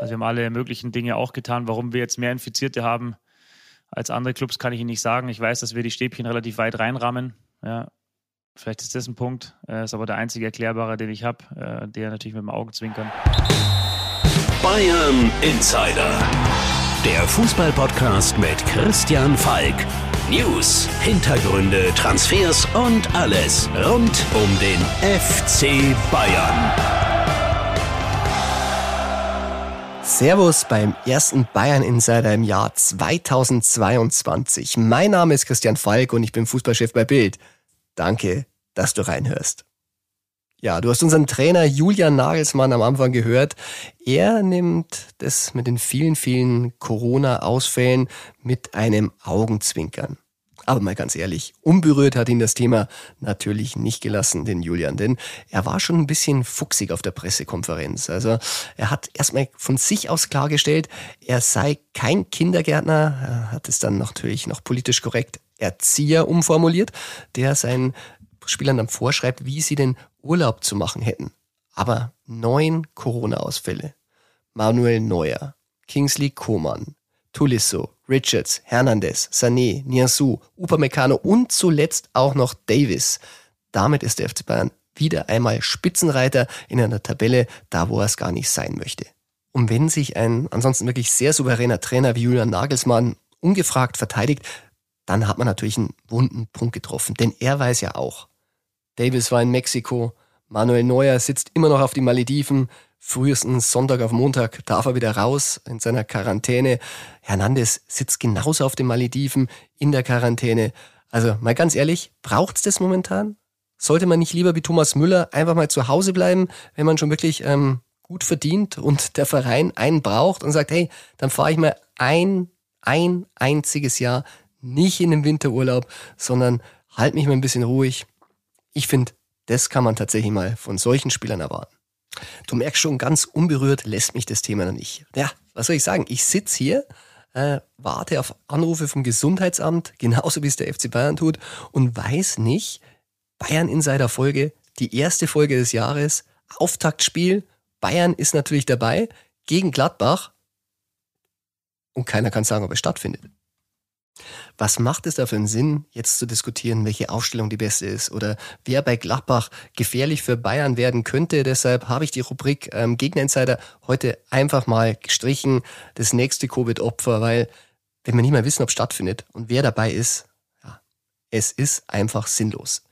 Also wir haben alle möglichen Dinge auch getan. Warum wir jetzt mehr Infizierte haben als andere Clubs, kann ich Ihnen nicht sagen. Ich weiß, dass wir die Stäbchen relativ weit reinrahmen. Ja, vielleicht ist das ein Punkt. Äh, ist aber der einzige erklärbare, den ich habe, äh, der natürlich mit dem Augenzwinkern. Bayern Insider. Der Fußballpodcast mit Christian Falk. News, Hintergründe, Transfers und alles rund um den FC Bayern. Servus beim ersten Bayern Insider im Jahr 2022. Mein Name ist Christian Falk und ich bin Fußballchef bei Bild. Danke, dass du reinhörst. Ja, du hast unseren Trainer Julian Nagelsmann am Anfang gehört. Er nimmt das mit den vielen, vielen Corona-Ausfällen mit einem Augenzwinkern. Aber mal ganz ehrlich, unberührt hat ihn das Thema natürlich nicht gelassen, den Julian, denn er war schon ein bisschen fuchsig auf der Pressekonferenz. Also er hat erstmal von sich aus klargestellt, er sei kein Kindergärtner, er hat es dann natürlich noch politisch korrekt Erzieher umformuliert, der seinen Spielern dann vorschreibt, wie sie den Urlaub zu machen hätten. Aber neun Corona-Ausfälle. Manuel Neuer, Kingsley Coman, Tulisso, Richards, Hernandez, Sané, Niasu, Upamecano und zuletzt auch noch Davis. Damit ist der FC Bayern wieder einmal Spitzenreiter in einer Tabelle, da wo er es gar nicht sein möchte. Und wenn sich ein ansonsten wirklich sehr souveräner Trainer wie Julian Nagelsmann ungefragt verteidigt, dann hat man natürlich einen wunden Punkt getroffen. Denn er weiß ja auch, Davis war in Mexiko, Manuel Neuer sitzt immer noch auf die Malediven, frühestens Sonntag auf Montag darf er wieder raus in seiner Quarantäne. Hernandez sitzt genauso auf den Malediven in der Quarantäne. Also mal ganz ehrlich, braucht's das momentan? Sollte man nicht lieber wie Thomas Müller einfach mal zu Hause bleiben, wenn man schon wirklich ähm, gut verdient und der Verein einen braucht und sagt, hey, dann fahre ich mal ein, ein einziges Jahr nicht in den Winterurlaub, sondern halt mich mal ein bisschen ruhig, ich finde, das kann man tatsächlich mal von solchen Spielern erwarten. Du merkst schon, ganz unberührt lässt mich das Thema noch nicht. Ja, was soll ich sagen? Ich sitze hier, äh, warte auf Anrufe vom Gesundheitsamt, genauso wie es der FC Bayern tut, und weiß nicht, Bayern Insider Folge, die erste Folge des Jahres, Auftaktspiel, Bayern ist natürlich dabei, gegen Gladbach, und keiner kann sagen, ob es stattfindet. Was macht es da für einen Sinn, jetzt zu diskutieren, welche Aufstellung die beste ist oder wer bei Gladbach gefährlich für Bayern werden könnte? Deshalb habe ich die Rubrik ähm, Gegner-Insider heute einfach mal gestrichen, das nächste Covid-Opfer, weil wenn wir nicht mehr wissen, ob es stattfindet und wer dabei ist, ja, es ist einfach sinnlos.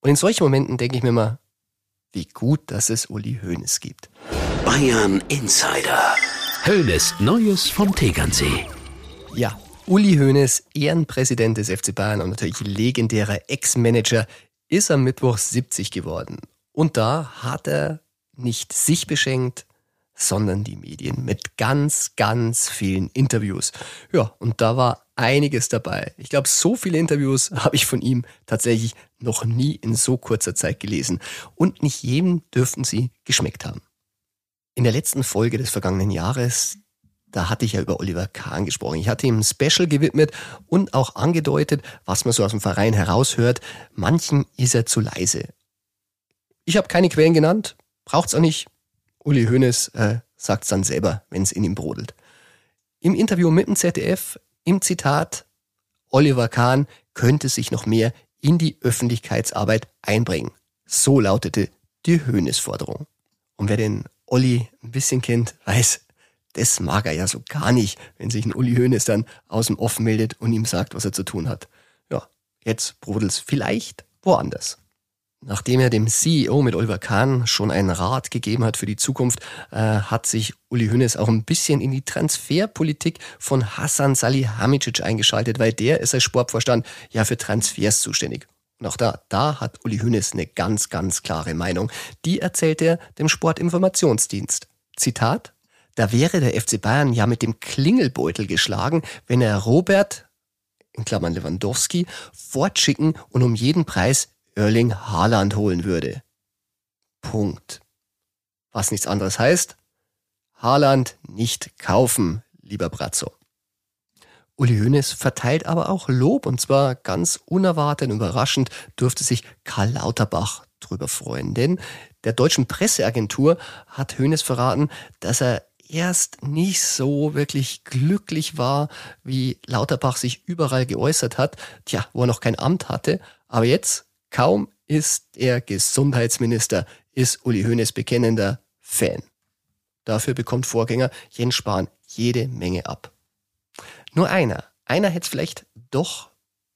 Und in solchen Momenten denke ich mir immer, wie gut, dass es Uli Hoeneß gibt. Bayern Insider. Hoeneß Neues vom Tegernsee. Ja, Uli Hoeneß, Ehrenpräsident des FC Bayern und natürlich legendärer Ex-Manager, ist am Mittwoch 70 geworden. Und da hat er nicht sich beschenkt, sondern die Medien mit ganz, ganz vielen Interviews. Ja, und da war einiges dabei. Ich glaube, so viele Interviews habe ich von ihm tatsächlich noch nie in so kurzer Zeit gelesen. Und nicht jedem dürften sie geschmeckt haben. In der letzten Folge des vergangenen Jahres, da hatte ich ja über Oliver Kahn gesprochen. Ich hatte ihm ein Special gewidmet und auch angedeutet, was man so aus dem Verein heraushört. Manchen ist er zu leise. Ich habe keine Quellen genannt, braucht's auch nicht. Uli Hoeneß äh, sagt's dann selber, wenn es in ihm brodelt. Im Interview mit dem ZDF, im Zitat, Oliver Kahn könnte sich noch mehr in die Öffentlichkeitsarbeit einbringen. So lautete die Hoeneß-Forderung. Und wer den Olli ein bisschen kennt, weiß, das mag er ja so gar nicht, wenn sich ein Uli Hoeneß dann aus dem Off meldet und ihm sagt, was er zu tun hat. Ja, jetzt brodelt's vielleicht woanders. Nachdem er dem CEO mit Oliver Kahn schon einen Rat gegeben hat für die Zukunft, äh, hat sich Uli Hoeneß auch ein bisschen in die Transferpolitik von Hassan Salihamidzic eingeschaltet, weil der ist als Sportvorstand ja für Transfers zuständig. Und auch da, da hat Uli Hoeneß eine ganz, ganz klare Meinung. Die erzählt er dem Sportinformationsdienst. Zitat, da wäre der FC Bayern ja mit dem Klingelbeutel geschlagen, wenn er Robert, in Klammern Lewandowski, fortschicken und um jeden Preis Erling Haaland holen würde. Punkt. Was nichts anderes heißt, Haaland nicht kaufen, lieber Brazzo. Uli Hoeneß verteilt aber auch Lob und zwar ganz unerwartet und überraschend dürfte sich Karl Lauterbach drüber freuen, denn der deutschen Presseagentur hat Hoeneß verraten, dass er erst nicht so wirklich glücklich war, wie Lauterbach sich überall geäußert hat, tja, wo er noch kein Amt hatte. Aber jetzt, kaum ist er Gesundheitsminister, ist Uli Hoeneß bekennender Fan. Dafür bekommt Vorgänger Jens Spahn jede Menge ab. Nur einer, einer hätte es vielleicht doch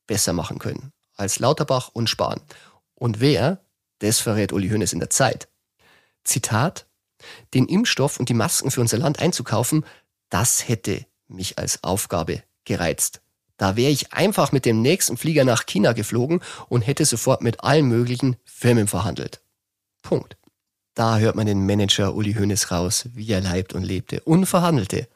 besser machen können als Lauterbach und Spahn. Und wer, das verrät Uli Hoeneß in der Zeit. Zitat, den Impfstoff und die Masken für unser Land einzukaufen, das hätte mich als Aufgabe gereizt. Da wäre ich einfach mit dem nächsten Flieger nach China geflogen und hätte sofort mit allen möglichen Firmen verhandelt. Punkt. Da hört man den Manager Uli Hoeneß raus, wie er leibt und lebte und verhandelte.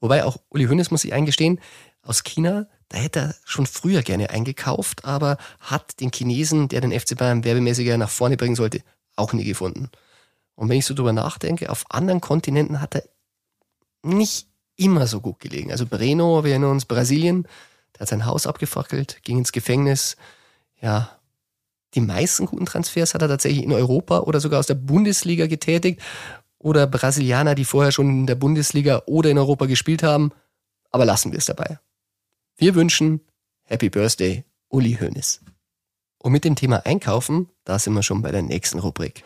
Wobei auch Uli Hoeneß muss sich eingestehen, aus China, da hätte er schon früher gerne eingekauft, aber hat den Chinesen, der den FC Bayern werbemäßiger nach vorne bringen sollte, auch nie gefunden. Und wenn ich so drüber nachdenke, auf anderen Kontinenten hat er nicht immer so gut gelegen. Also Breno, wir erinnern uns, Brasilien, der hat sein Haus abgefackelt, ging ins Gefängnis. Ja, die meisten guten Transfers hat er tatsächlich in Europa oder sogar aus der Bundesliga getätigt. Oder Brasilianer, die vorher schon in der Bundesliga oder in Europa gespielt haben. Aber lassen wir es dabei. Wir wünschen Happy Birthday, Uli Hoeneß. Und mit dem Thema Einkaufen, da sind wir schon bei der nächsten Rubrik.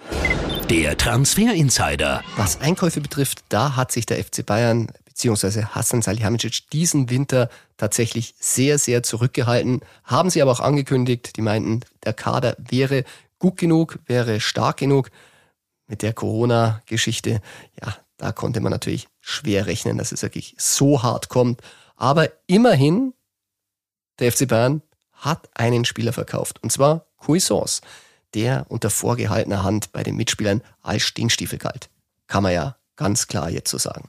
Der Transfer Insider. Was Einkäufe betrifft, da hat sich der FC Bayern bzw. Hassan Salihamidzic diesen Winter tatsächlich sehr, sehr zurückgehalten. Haben sie aber auch angekündigt. Die meinten, der Kader wäre gut genug, wäre stark genug. Mit der Corona-Geschichte, ja, da konnte man natürlich schwer rechnen, dass es wirklich so hart kommt. Aber immerhin, der FC Bayern hat einen Spieler verkauft. Und zwar Cuisance der unter vorgehaltener Hand bei den Mitspielern als Stinkstiefel galt. Kann man ja ganz klar jetzt so sagen.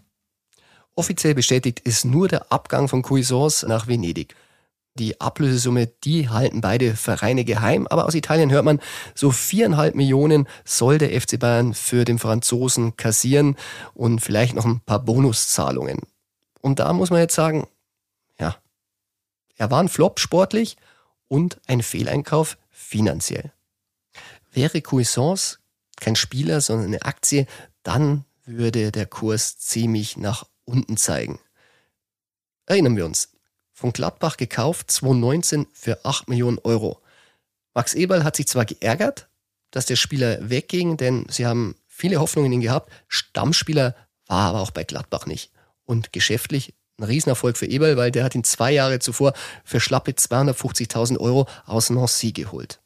Offiziell bestätigt ist nur der Abgang von Cuisance nach Venedig. Die Ablösesumme, die halten beide Vereine geheim, aber aus Italien hört man, so viereinhalb Millionen soll der FC Bayern für den Franzosen kassieren und vielleicht noch ein paar Bonuszahlungen. Und da muss man jetzt sagen, ja, er war ein Flop sportlich und ein Fehleinkauf finanziell. Wäre Cuisance kein Spieler, sondern eine Aktie, dann würde der Kurs ziemlich nach unten zeigen. Erinnern wir uns. Von Gladbach gekauft 2019 für 8 Millionen Euro. Max Eberl hat sich zwar geärgert, dass der Spieler wegging, denn sie haben viele Hoffnungen in ihn gehabt. Stammspieler war aber auch bei Gladbach nicht. Und geschäftlich ein Riesenerfolg für Eberl, weil der hat ihn zwei Jahre zuvor für schlappe 250.000 Euro aus Nancy geholt.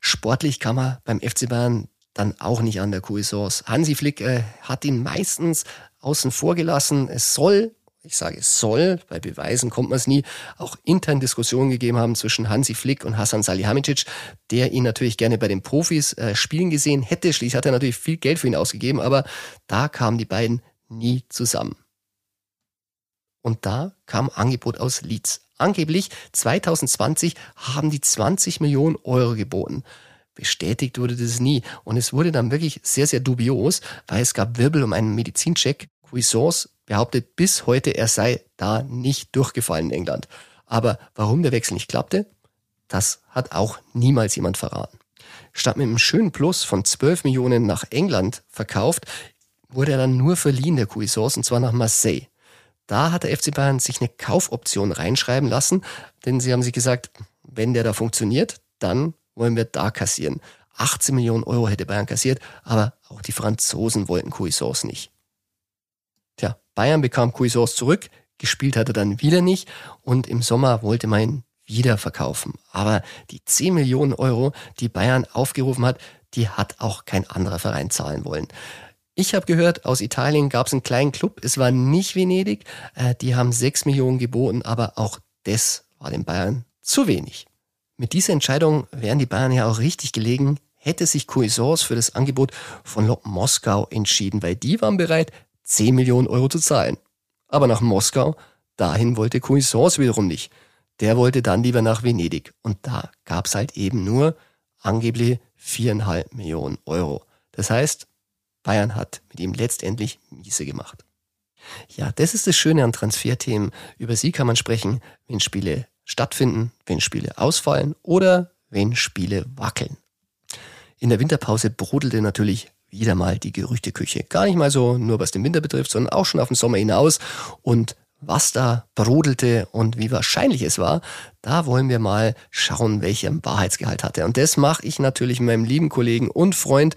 Sportlich kann man beim FC Bayern dann auch nicht an der Cuisance. Hansi Flick äh, hat ihn meistens außen vor gelassen. Es soll, ich sage es soll, bei Beweisen kommt man es nie, auch intern Diskussionen gegeben haben zwischen Hansi Flick und Hassan Salihamidzic, der ihn natürlich gerne bei den Profis äh, spielen gesehen hätte. Schließlich hat er natürlich viel Geld für ihn ausgegeben, aber da kamen die beiden nie zusammen. Und da kam Angebot aus Leeds. Angeblich 2020 haben die 20 Millionen Euro geboten. Bestätigt wurde das nie. Und es wurde dann wirklich sehr, sehr dubios, weil es gab Wirbel um einen Medizincheck. Cuisance behauptet bis heute, er sei da nicht durchgefallen in England. Aber warum der Wechsel nicht klappte, das hat auch niemals jemand verraten. Statt mit einem schönen Plus von 12 Millionen nach England verkauft, wurde er dann nur verliehen, der Cuisance, und zwar nach Marseille. Da hat der FC Bayern sich eine Kaufoption reinschreiben lassen, denn sie haben sich gesagt, wenn der da funktioniert, dann wollen wir da kassieren. 18 Millionen Euro hätte Bayern kassiert, aber auch die Franzosen wollten Cuisance nicht. Tja, Bayern bekam Cuisance zurück, gespielt hat er dann wieder nicht und im Sommer wollte man ihn wieder verkaufen. Aber die 10 Millionen Euro, die Bayern aufgerufen hat, die hat auch kein anderer Verein zahlen wollen. Ich habe gehört, aus Italien gab es einen kleinen Club, es war nicht Venedig, äh, die haben 6 Millionen geboten, aber auch das war den Bayern zu wenig. Mit dieser Entscheidung wären die Bayern ja auch richtig gelegen, hätte sich Cuisance für das Angebot von Lok Moskau entschieden, weil die waren bereit, 10 Millionen Euro zu zahlen. Aber nach Moskau, dahin wollte Cuisance wiederum nicht. Der wollte dann lieber nach Venedig. Und da gab es halt eben nur angeblich 4,5 Millionen Euro. Das heißt, Bayern hat mit ihm letztendlich miese gemacht. Ja, das ist das Schöne an Transferthemen. Über sie kann man sprechen, wenn Spiele stattfinden, wenn Spiele ausfallen oder wenn Spiele wackeln. In der Winterpause brodelte natürlich wieder mal die Gerüchteküche. Gar nicht mal so nur was den Winter betrifft, sondern auch schon auf den Sommer hinaus. Und was da brodelte und wie wahrscheinlich es war, da wollen wir mal schauen, welcher Wahrheitsgehalt hatte. Und das mache ich natürlich mit meinem lieben Kollegen und Freund,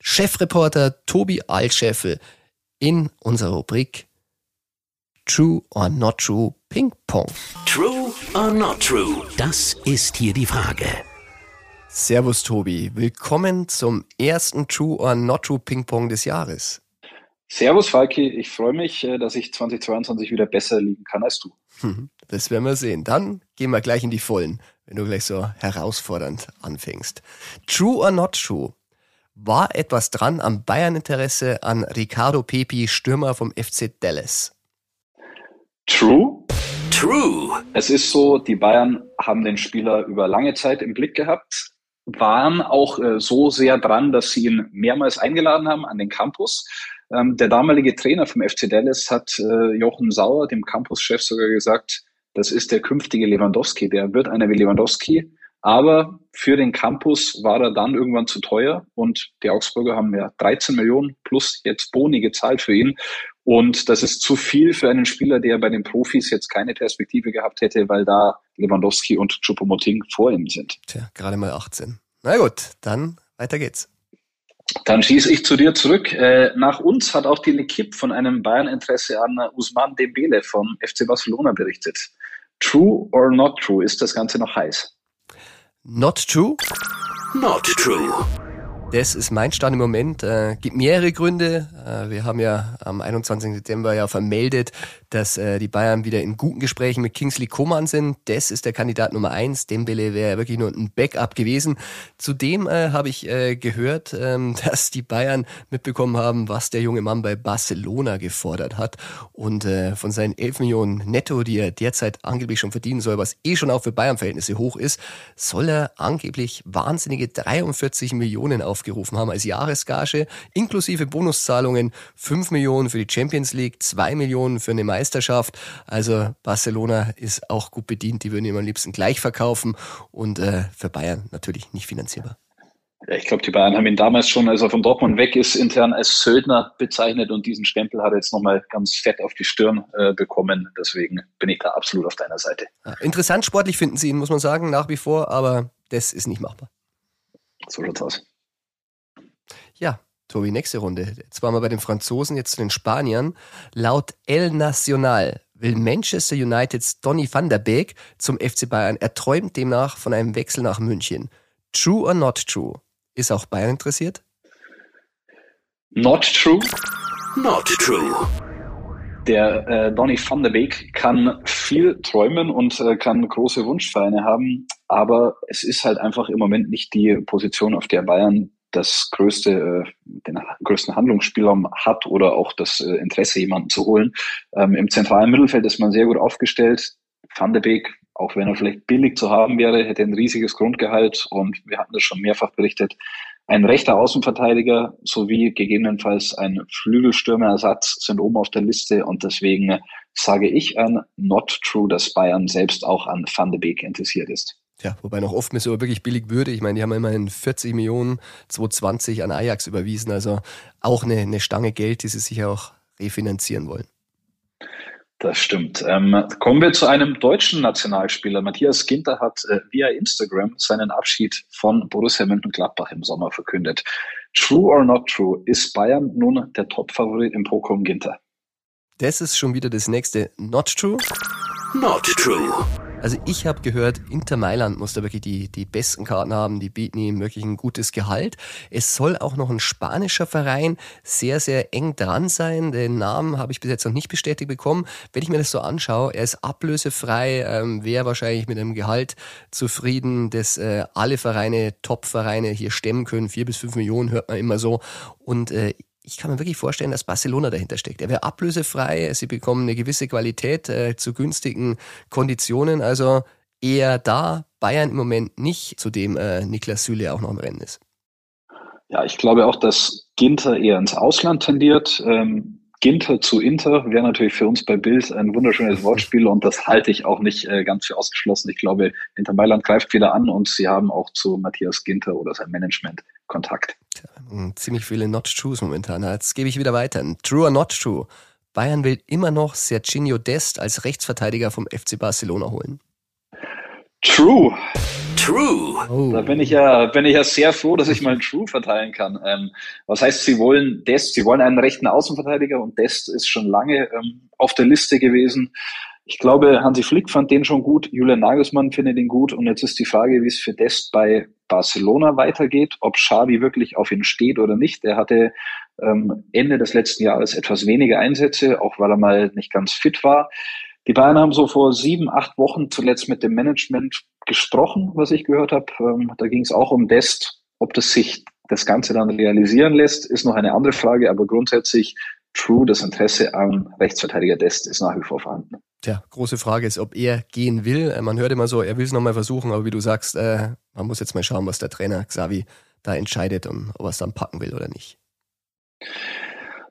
Chefreporter Tobi Altscheffel in unserer Rubrik True or Not True Ping Pong. True or not true? Das ist hier die Frage. Servus Tobi, willkommen zum ersten True or Not True Ping Pong des Jahres. Servus Falki, ich freue mich, äh, dass ich 2022 wieder besser liegen kann als du. Hm, das werden wir sehen. Dann gehen wir gleich in die Vollen, wenn du gleich so herausfordernd anfängst. True or not true? War etwas dran am Bayern-Interesse an Ricardo Pepi, Stürmer vom FC Dallas? True? True. Es ist so, die Bayern haben den Spieler über lange Zeit im Blick gehabt, waren auch äh, so sehr dran, dass sie ihn mehrmals eingeladen haben an den Campus. Ähm, der damalige Trainer vom FC Dallas hat äh, Jochen Sauer, dem Campuschef, sogar gesagt, das ist der künftige Lewandowski, der wird einer wie Lewandowski. Aber für den Campus war er dann irgendwann zu teuer und die Augsburger haben ja 13 Millionen plus jetzt Boni gezahlt für ihn. Und das ist zu viel für einen Spieler, der bei den Profis jetzt keine Perspektive gehabt hätte, weil da Lewandowski und Choupo-Moting vor ihm sind. Tja, gerade mal 18. Na gut, dann weiter geht's. Dann schieße ich zu dir zurück. Äh, nach uns hat auch die L'Equipe von einem Bayern-Interesse an Usman Dembele vom FC Barcelona berichtet. True or not true? Ist das Ganze noch heiß? Not true? Not true. Das ist mein Stand im Moment. Äh, gibt mehrere Gründe. Äh, wir haben ja am 21. September ja vermeldet, dass äh, die Bayern wieder in guten Gesprächen mit Kingsley Coman sind. Das ist der Kandidat Nummer eins. Dembele wäre wirklich nur ein Backup gewesen. Zudem äh, habe ich äh, gehört, ähm, dass die Bayern mitbekommen haben, was der junge Mann bei Barcelona gefordert hat. Und äh, von seinen 11 Millionen netto, die er derzeit angeblich schon verdienen soll, was eh schon auch für Bayern-Verhältnisse hoch ist, soll er angeblich wahnsinnige 43 Millionen auf aufgerufen haben als Jahresgage, inklusive Bonuszahlungen 5 Millionen für die Champions League, 2 Millionen für eine Meisterschaft. Also Barcelona ist auch gut bedient, die würden ihm am liebsten gleich verkaufen und äh, für Bayern natürlich nicht finanzierbar. Ja, ich glaube, die Bayern haben ihn damals schon, als er von Dortmund weg ist, intern als Söldner bezeichnet und diesen Stempel hat er jetzt nochmal ganz fett auf die Stirn äh, bekommen. Deswegen bin ich da absolut auf deiner Seite. Ja, interessant sportlich finden sie ihn, muss man sagen, nach wie vor, aber das ist nicht machbar. So schaut's aus. Ja, Tobi, nächste Runde. Jetzt waren wir bei den Franzosen, jetzt zu den Spaniern. Laut El Nacional will Manchester Uniteds Donny van der Beek zum FC Bayern. Er träumt demnach von einem Wechsel nach München. True or not true? Ist auch Bayern interessiert? Not true. Not true. Der äh, Donny van der Beek kann viel träumen und äh, kann große Wunschvereine haben, aber es ist halt einfach im Moment nicht die Position, auf der Bayern das größte, äh, den größten Handlungsspielraum hat oder auch das äh, Interesse, jemanden zu holen. Ähm, Im zentralen Mittelfeld ist man sehr gut aufgestellt. Van de Beek, auch wenn er vielleicht billig zu haben wäre, hätte ein riesiges Grundgehalt und wir hatten das schon mehrfach berichtet. Ein rechter Außenverteidiger sowie gegebenenfalls ein Flügelstürmerersatz sind oben auf der Liste und deswegen sage ich an not true, dass Bayern selbst auch an Van de Beek interessiert ist. Ja, wobei noch oft mir so wirklich billig würde. Ich meine, die haben immerhin 40 Millionen 220 an Ajax überwiesen. Also auch eine, eine Stange Geld, die sie sicher auch refinanzieren wollen. Das stimmt. Ähm, kommen wir zu einem deutschen Nationalspieler. Matthias Ginter hat äh, via Instagram seinen Abschied von Borussia Mönchengladbach im Sommer verkündet. True or not true? Ist Bayern nun der Top-Favorit im Pokémon Ginter? Das ist schon wieder das nächste Not true. Not true. Also ich habe gehört, Inter Mailand muss da wirklich die, die besten Karten haben, die bieten ihm wirklich ein gutes Gehalt. Es soll auch noch ein spanischer Verein sehr, sehr eng dran sein. Den Namen habe ich bis jetzt noch nicht bestätigt bekommen. Wenn ich mir das so anschaue, er ist ablösefrei, ähm, wäre wahrscheinlich mit einem Gehalt zufrieden, das äh, alle Vereine, Top-Vereine hier stemmen können. Vier bis fünf Millionen hört man immer so. Und äh, ich kann mir wirklich vorstellen, dass Barcelona dahinter steckt. Er wäre ablösefrei, sie bekommen eine gewisse Qualität äh, zu günstigen Konditionen, also eher da, Bayern im Moment nicht, zu dem äh, Niklas Süle auch noch im Rennen ist. Ja, ich glaube auch, dass Ginter eher ins Ausland tendiert. Ähm, Ginter zu Inter wäre natürlich für uns bei Bild ein wunderschönes Wortspiel und das halte ich auch nicht äh, ganz für ausgeschlossen. Ich glaube, Inter Mailand greift wieder an und sie haben auch zu Matthias Ginter oder sein Management Kontakt. Tja, ziemlich viele Not Trues momentan. Jetzt gebe ich wieder weiter. True or not true? Bayern will immer noch Serginho Dest als Rechtsverteidiger vom FC Barcelona holen. True. True. Oh. Da bin ich ja, bin ich ja sehr froh, dass ich mal ein True verteilen kann. Ähm, was heißt, Sie wollen Dest, Sie wollen einen rechten Außenverteidiger und Dest ist schon lange ähm, auf der Liste gewesen. Ich glaube, Hansi Flick fand den schon gut, Julian Nagelsmann findet ihn gut und jetzt ist die Frage, wie es für Dest bei Barcelona weitergeht, ob Xavi wirklich auf ihn steht oder nicht. Er hatte ähm, Ende des letzten Jahres etwas weniger Einsätze, auch weil er mal nicht ganz fit war. Die Bayern haben so vor sieben, acht Wochen zuletzt mit dem Management gesprochen, was ich gehört habe. Ähm, da ging es auch um Dest. Ob das sich das Ganze dann realisieren lässt, ist noch eine andere Frage, aber grundsätzlich true, das Interesse am Rechtsverteidiger Dest ist nach wie vor vorhanden. Tja, große Frage ist, ob er gehen will. Äh, man hört immer so, er will es nochmal versuchen, aber wie du sagst, äh, man muss jetzt mal schauen, was der Trainer Xavi da entscheidet und ob er es dann packen will oder nicht.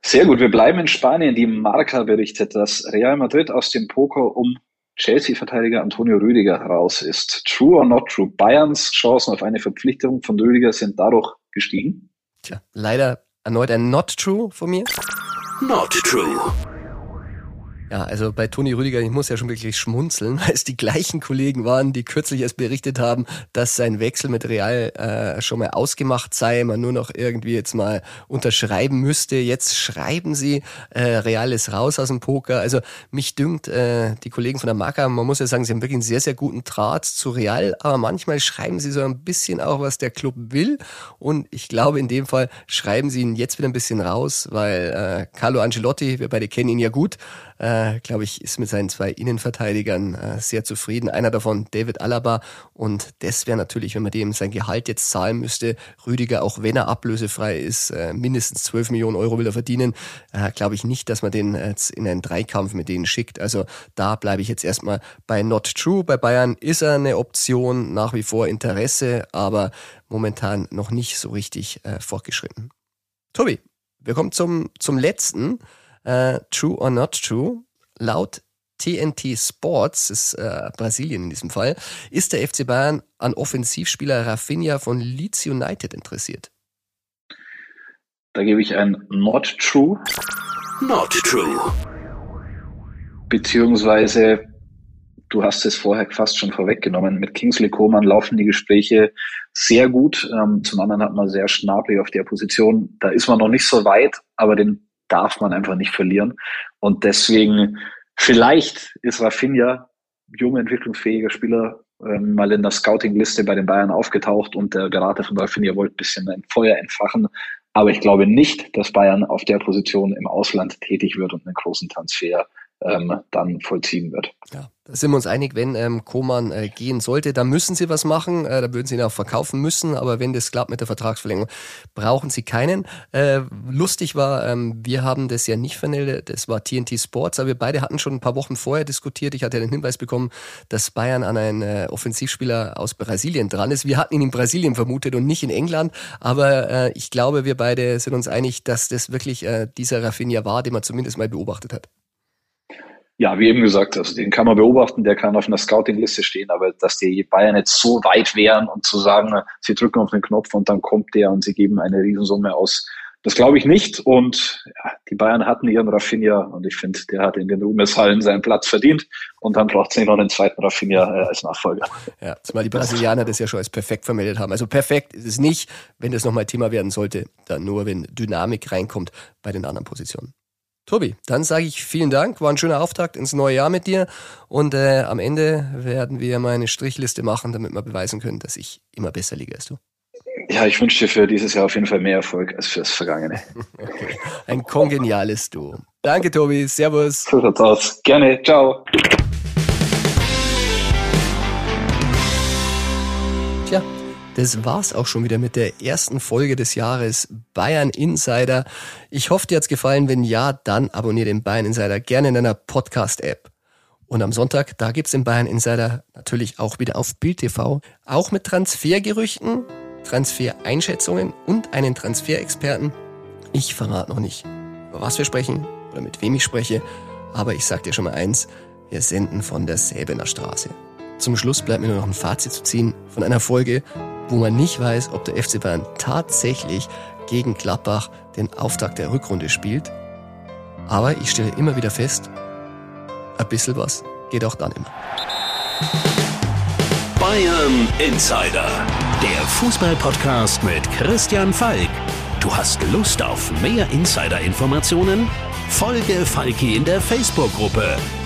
Sehr gut, wir bleiben in Spanien. Die Marca berichtet, dass Real Madrid aus dem Poker um Chelsea-Verteidiger Antonio Rüdiger raus ist. True or not true? Bayerns Chancen auf eine Verpflichtung von Rüdiger sind dadurch gestiegen? Tja, leider erneut ein Not true von mir. Not true. Ja, also bei Toni Rüdiger, ich muss ja schon wirklich schmunzeln, weil es die gleichen Kollegen waren, die kürzlich erst berichtet haben, dass sein Wechsel mit Real äh, schon mal ausgemacht sei, man nur noch irgendwie jetzt mal unterschreiben müsste. Jetzt schreiben sie, äh, Real ist raus aus dem Poker. Also mich dünkt, äh, die Kollegen von der Marca, man muss ja sagen, sie haben wirklich einen sehr, sehr guten Draht zu Real, aber manchmal schreiben sie so ein bisschen auch, was der Club will. Und ich glaube, in dem Fall schreiben sie ihn jetzt wieder ein bisschen raus, weil äh, Carlo Ancelotti, wir beide kennen ihn ja gut, äh, glaube ich, ist mit seinen zwei Innenverteidigern äh, sehr zufrieden. Einer davon David Alaba und das wäre natürlich, wenn man dem sein Gehalt jetzt zahlen müsste, Rüdiger, auch wenn er ablösefrei ist, äh, mindestens 12 Millionen Euro will er verdienen, äh, glaube ich nicht, dass man den jetzt in einen Dreikampf mit denen schickt. Also da bleibe ich jetzt erstmal bei Not True. Bei Bayern ist er eine Option, nach wie vor Interesse, aber momentan noch nicht so richtig äh, fortgeschritten. Tobi, wir kommen zum, zum letzten. Äh, true or not true? Laut TNT Sports, ist äh, Brasilien in diesem Fall, ist der FC Bayern an Offensivspieler Rafinha von Leeds United interessiert. Da gebe ich ein Not True. Not true. Beziehungsweise, du hast es vorher fast schon vorweggenommen, mit Kingsley Coman laufen die Gespräche sehr gut. Ähm, zum anderen hat man sehr Schnabli auf der Position. Da ist man noch nicht so weit, aber den darf man einfach nicht verlieren. Und deswegen, vielleicht ist Rafinha, junger, entwicklungsfähiger Spieler, ähm, mal in der Scouting-Liste bei den Bayern aufgetaucht und der Berater von Rafinha wollte ein bisschen ein Feuer entfachen. Aber ich glaube nicht, dass Bayern auf der Position im Ausland tätig wird und einen großen Transfer ähm, dann vollziehen wird. Ja, da sind wir uns einig, wenn ähm, Koman äh, gehen sollte, dann müssen sie was machen, äh, da würden sie ihn auch verkaufen müssen, aber wenn das klappt mit der Vertragsverlängerung, brauchen sie keinen. Äh, lustig war, ähm, wir haben das ja nicht vermeldet, das war TNT Sports, aber wir beide hatten schon ein paar Wochen vorher diskutiert, ich hatte den Hinweis bekommen, dass Bayern an einen äh, Offensivspieler aus Brasilien dran ist. Wir hatten ihn in Brasilien vermutet und nicht in England, aber äh, ich glaube, wir beide sind uns einig, dass das wirklich äh, dieser Rafinha war, den man zumindest mal beobachtet hat. Ja, wie eben gesagt, also den kann man beobachten, der kann auf einer Scouting-Liste stehen, aber dass die Bayern jetzt so weit wären und zu sagen, sie drücken auf den Knopf und dann kommt der und sie geben eine Riesensumme aus, das glaube ich nicht. Und ja, die Bayern hatten ihren Rafinha und ich finde, der hat in den Ruhmeshallen seinen Platz verdient. Und dann braucht es nicht noch einen zweiten Rafinha äh, als Nachfolger. Ja, zumal die Brasilianer das ja schon als perfekt vermeldet haben. Also perfekt ist es nicht, wenn das nochmal Thema werden sollte, dann nur, wenn Dynamik reinkommt bei den anderen Positionen. Tobi, dann sage ich vielen Dank. War ein schöner Auftakt ins neue Jahr mit dir. Und äh, am Ende werden wir mal eine Strichliste machen, damit wir beweisen können, dass ich immer besser liege als du. Ja, ich wünsche dir für dieses Jahr auf jeden Fall mehr Erfolg als fürs Vergangene. okay. Ein kongeniales Duo. Danke, Tobi. Servus. So schaut's aus. Gerne. Ciao. Das war's auch schon wieder mit der ersten Folge des Jahres Bayern Insider. Ich hoffe, dir hat's gefallen. Wenn ja, dann abonniere den Bayern Insider gerne in deiner Podcast-App. Und am Sonntag, da gibt's den Bayern Insider natürlich auch wieder auf Bild TV. Auch mit Transfergerüchten, Transfereinschätzungen und einen Transferexperten. Ich verrate noch nicht, über was wir sprechen oder mit wem ich spreche, aber ich sag dir schon mal eins, wir senden von der Säbener Straße. Zum Schluss bleibt mir nur noch ein Fazit zu ziehen von einer Folge, wo man nicht weiß, ob der FC Bayern tatsächlich gegen Gladbach den Auftakt der Rückrunde spielt. Aber ich stelle immer wieder fest, ein bisschen was geht auch dann immer. Bayern Insider, der Fußballpodcast mit Christian Falk. Du hast Lust auf mehr Insider-Informationen? Folge Falki in der Facebook-Gruppe